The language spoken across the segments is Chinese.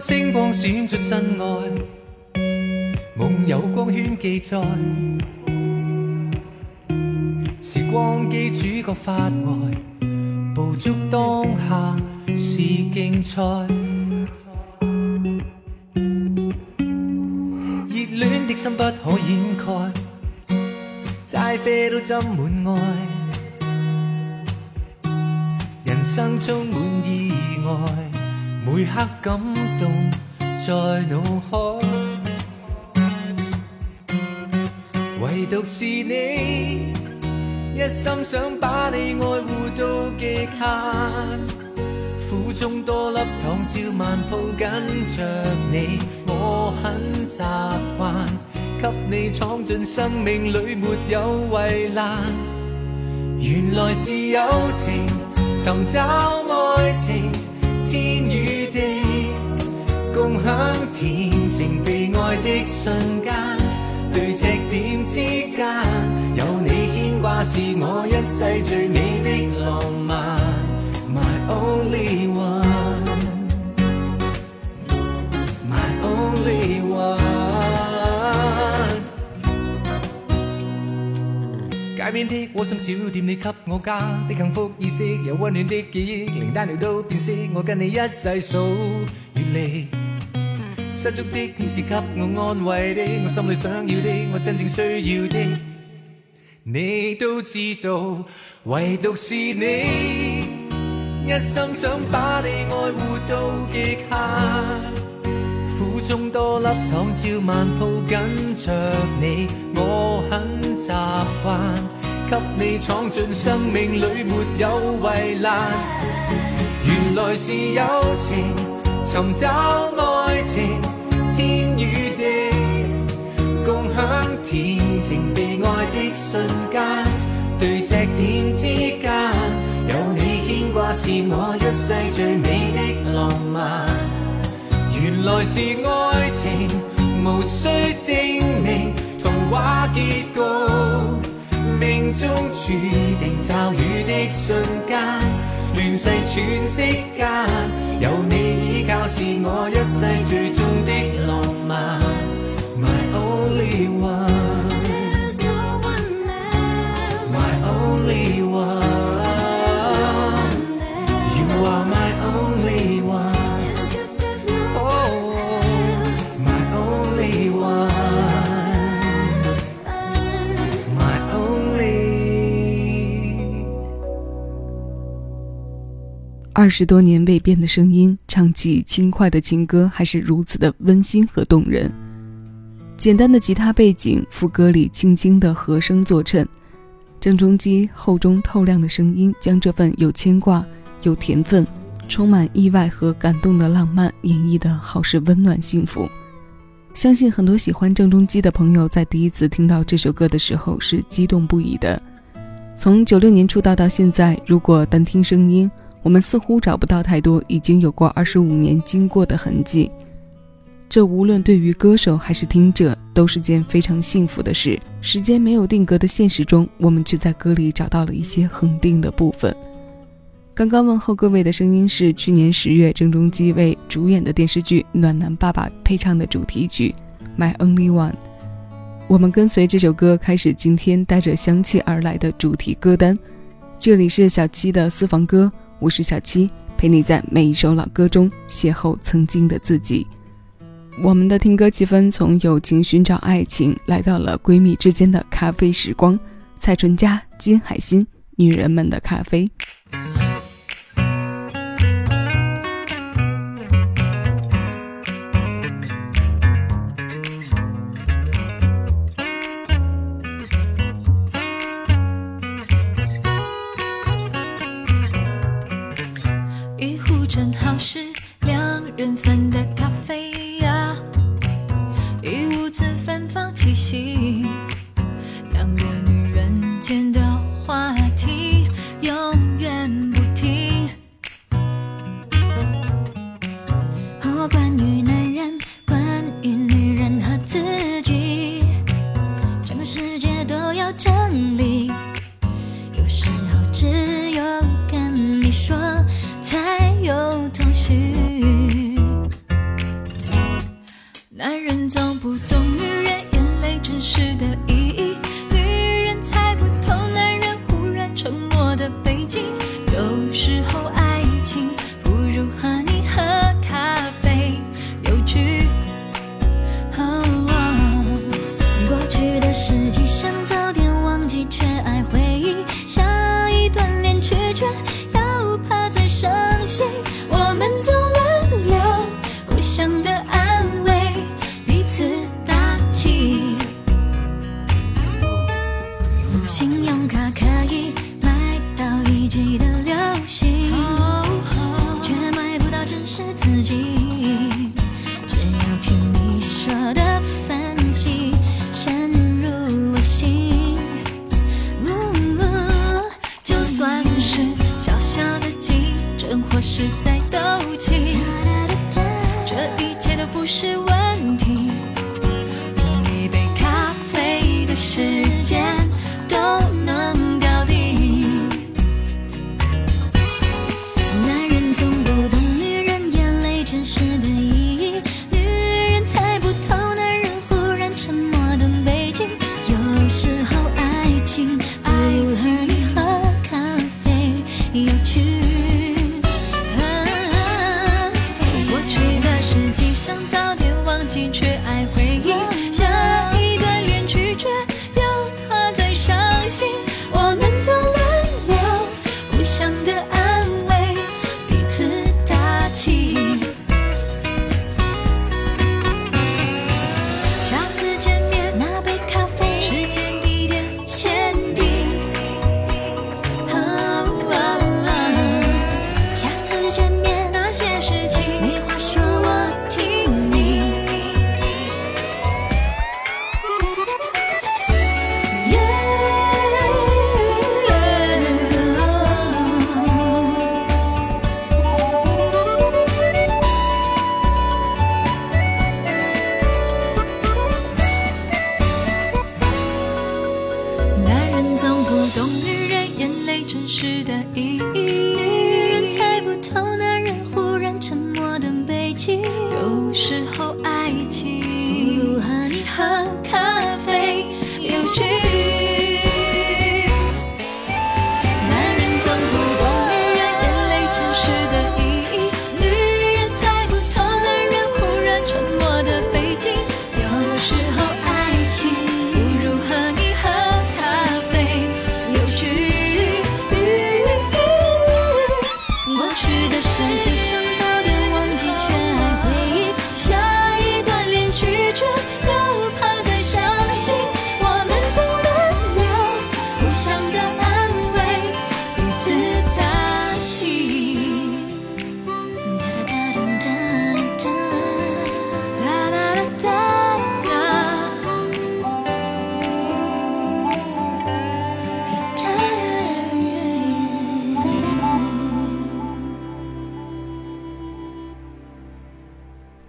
星光闪出真爱，梦有光圈记载，时光机主角发呆，捕捉当下是竞赛，热恋的心不可掩盖，斋啡都斟满爱，人生充满意外。每刻感动在脑海，唯独是你，一心想把你爱护到极限。苦中多粒糖，照慢抱紧着你，我很习惯。给你闯进生命里，没有围栏。原来是友情，寻找爱情。天与，共享甜情被爱的瞬间，对赤点之间，有你牵挂是我一世最美的浪漫。My only one, my only one。街边的窝心小店，你给我家的幸福意识，有温暖的记忆，连单调都变色。我跟你一世数月历，失足的天使给我安慰的，我心里想要的，我真正需要的，你都知道，唯独是你，一心想把你爱护到极限。苦中多粒糖，照慢抱紧着你，我很习惯。给你闯进生命里，没有围栏。原来是友情，寻找爱情，天与地，共享甜情被爱的瞬间。对只点之间，有你牵挂是我一世最美的浪漫。原来是爱情，无需证明，童话结局。命中注定骤雨的瞬间，世喘息间，有你依靠是我一世最终的浪漫。My only one, 二十多年未变的声音，唱起轻快的情歌，还是如此的温馨和动人。简单的吉他背景，副歌里轻轻的和声作衬，郑中基厚中透亮的声音，将这份有牵挂、有甜分、充满意外和感动的浪漫演绎的好是温暖幸福。相信很多喜欢郑中基的朋友，在第一次听到这首歌的时候是激动不已的。从九六年出道到现在，如果单听声音，我们似乎找不到太多已经有过二十五年经过的痕迹，这无论对于歌手还是听者都是件非常幸福的事。时间没有定格的现实中，我们却在歌里找到了一些恒定的部分。刚刚问候各位的声音是去年十月郑中基为主演的电视剧《暖男爸爸》配唱的主题曲《My Only One》。我们跟随这首歌开始今天带着香气而来的主题歌单。这里是小七的私房歌。我是小七，陪你在每一首老歌中邂逅曾经的自己。我们的听歌气氛从友情寻找爱情，来到了闺蜜之间的咖啡时光。蔡淳佳、金海心，女人们的咖啡。好是两人份的男人总不懂女人眼泪真实的意义，女人猜不透男人忽然沉默的背景。有时候爱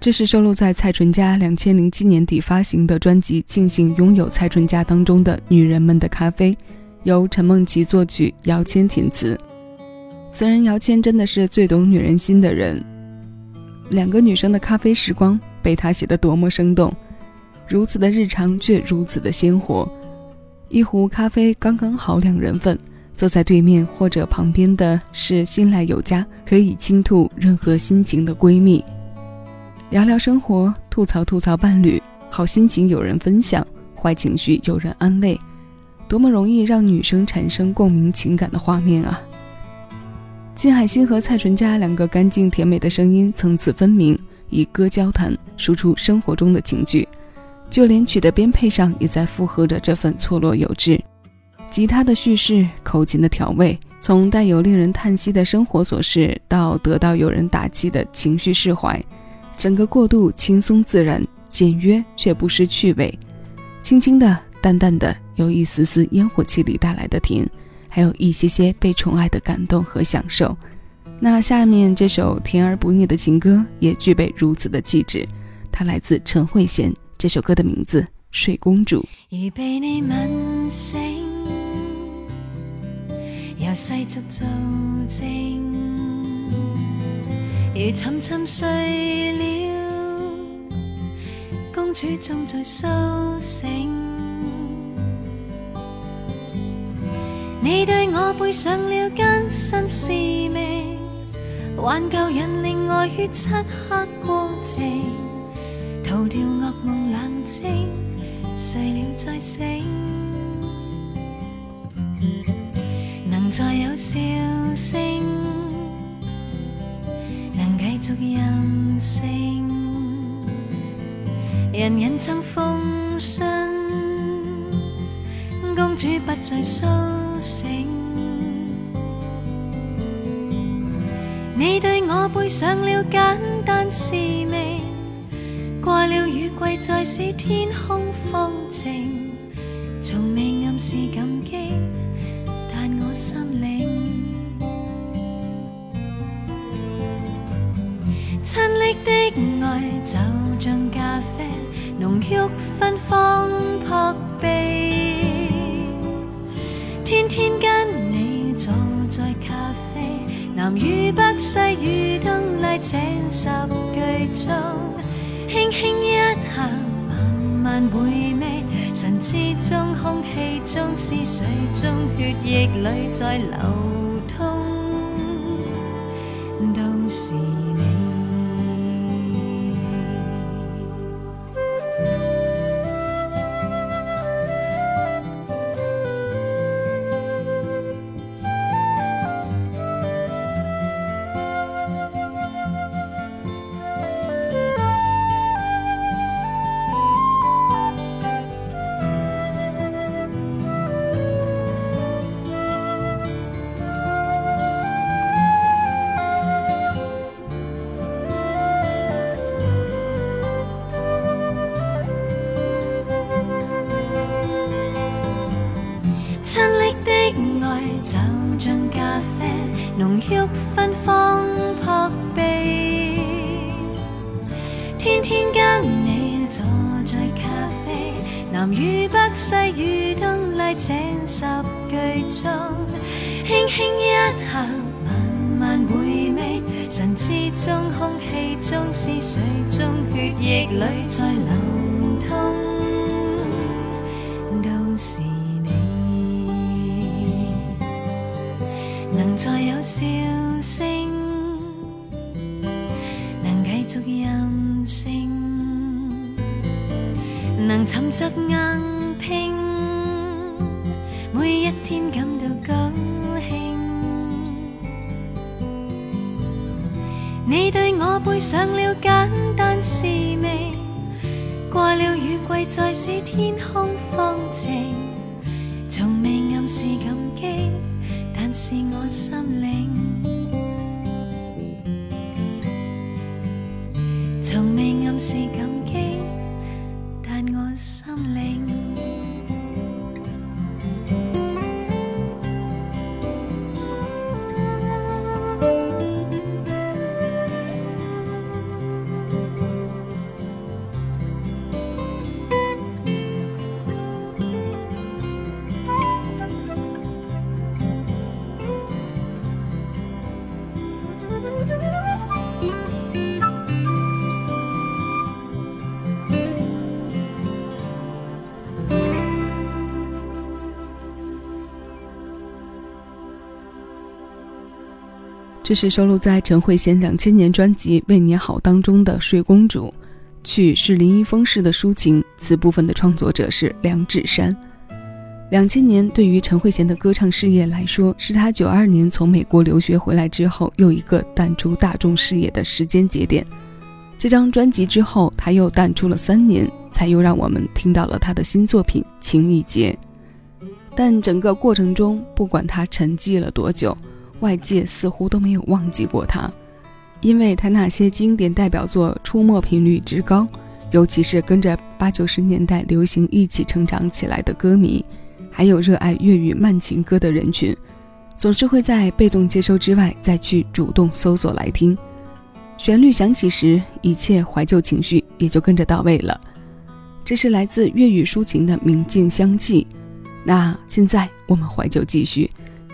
这是收录在蔡淳佳两千零七年底发行的专辑《庆幸拥有蔡淳佳》当中的《女人们的咖啡》，由陈梦琪作曲，姚谦填词。此人姚谦真的是最懂女人心的人。两个女生的咖啡时光被他写得多么生动，如此的日常却如此的鲜活。一壶咖啡刚刚好两人份，坐在对面或者旁边的是新来有加，可以倾吐任何心情的闺蜜。聊聊生活，吐槽吐槽伴侣，好心情有人分享，坏情绪有人安慰，多么容易让女生产生共鸣情感的画面啊！金海心和蔡淳佳两个干净甜美的声音层次分明，以歌交谈，输出生活中的情绪，就连曲的编配上也在附和着这份错落有致。吉他的叙事，口琴的调味，从带有令人叹息的生活琐事，到得到有人打气的情绪释怀，整个过渡轻松自然、简约却不失趣味，轻轻的、淡淡的，有一丝丝烟火气里带来的甜，还有一些些被宠爱的感动和享受。那下面这首甜而不腻的情歌也具备如此的气质，它来自陈慧娴。这首歌的名字《睡公主》。如被你吻醒，由世俗做证，如沉沉睡了，公主终在苏醒。你对我背上了艰辛使命。挽救引领爱于漆黑过程，逃掉噩梦冷静，睡了再醒，能再有笑声，能继续任性，人人曾奉信，公主不再苏醒。你对我背上了简单使命，过了雨季再使天空风晴，从未暗示感激，但我心里。亲昵的爱就像咖啡，浓郁芬芳扑鼻，天天跟你坐在咖啡。南与北西与东丽这十句中，轻轻一下，慢慢回味，神之中、空气中、思绪中、血液里在流通，都是。南与北西与东丽请十句中，轻轻一下，慢慢回味，神之中、空气中、思绪中、血液里在流。上了简单使命，过了雨季再使天空风静，从未暗示感激。但是我心领，这是收录在陈慧娴两千年专辑《为你好》当中的《睡公主》，曲是林一峰式的抒情，词部分的创作者是梁芷珊。两千年对于陈慧娴的歌唱事业来说，是她九二年从美国留学回来之后又一个淡出大众视野的时间节点。这张专辑之后，她又淡出了三年，才又让我们听到了她的新作品《情意结》。但整个过程中，不管他沉寂了多久，外界似乎都没有忘记过他，因为他那些经典代表作出没频率之高，尤其是跟着八九十年代流行一起成长起来的歌迷，还有热爱粤语慢情歌的人群，总是会在被动接收之外，再去主动搜索来听。旋律响起时，一切怀旧情绪也就跟着到位了。这是来自粤语抒情的明镜香气。那现在我们怀旧继续，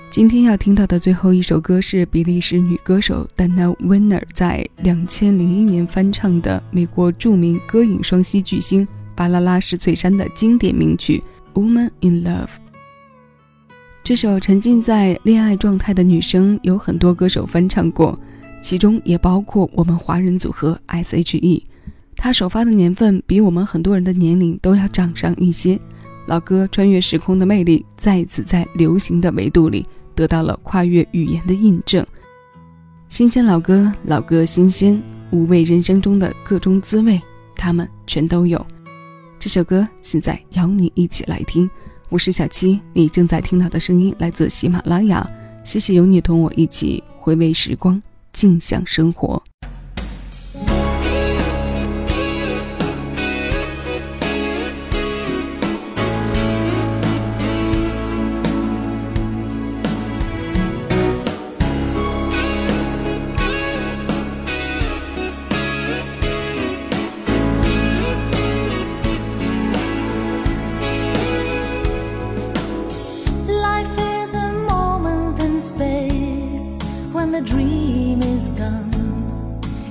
今天要听到的最后一首歌是比利时女歌手 Dana Winner 在两千零一年翻唱的美国著名歌影双栖巨星巴啦啦石翠珊的经典名曲《Woman in Love》。这首沉浸在恋爱状态的女声有很多歌手翻唱过，其中也包括我们华人组合 S.H.E。她首发的年份比我们很多人的年龄都要长上一些。老歌穿越时空的魅力，再次在流行的维度里得到了跨越语言的印证。新鲜老歌，老歌新鲜，五味人生中的各种滋味，他们全都有。这首歌现在邀你一起来听，我是小七，你正在听到的声音来自喜马拉雅。谢谢有你同我一起回味时光，静享生活。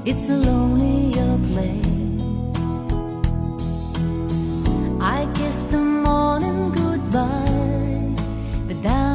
It's a lonelier place. I kiss the morning goodbye, but down.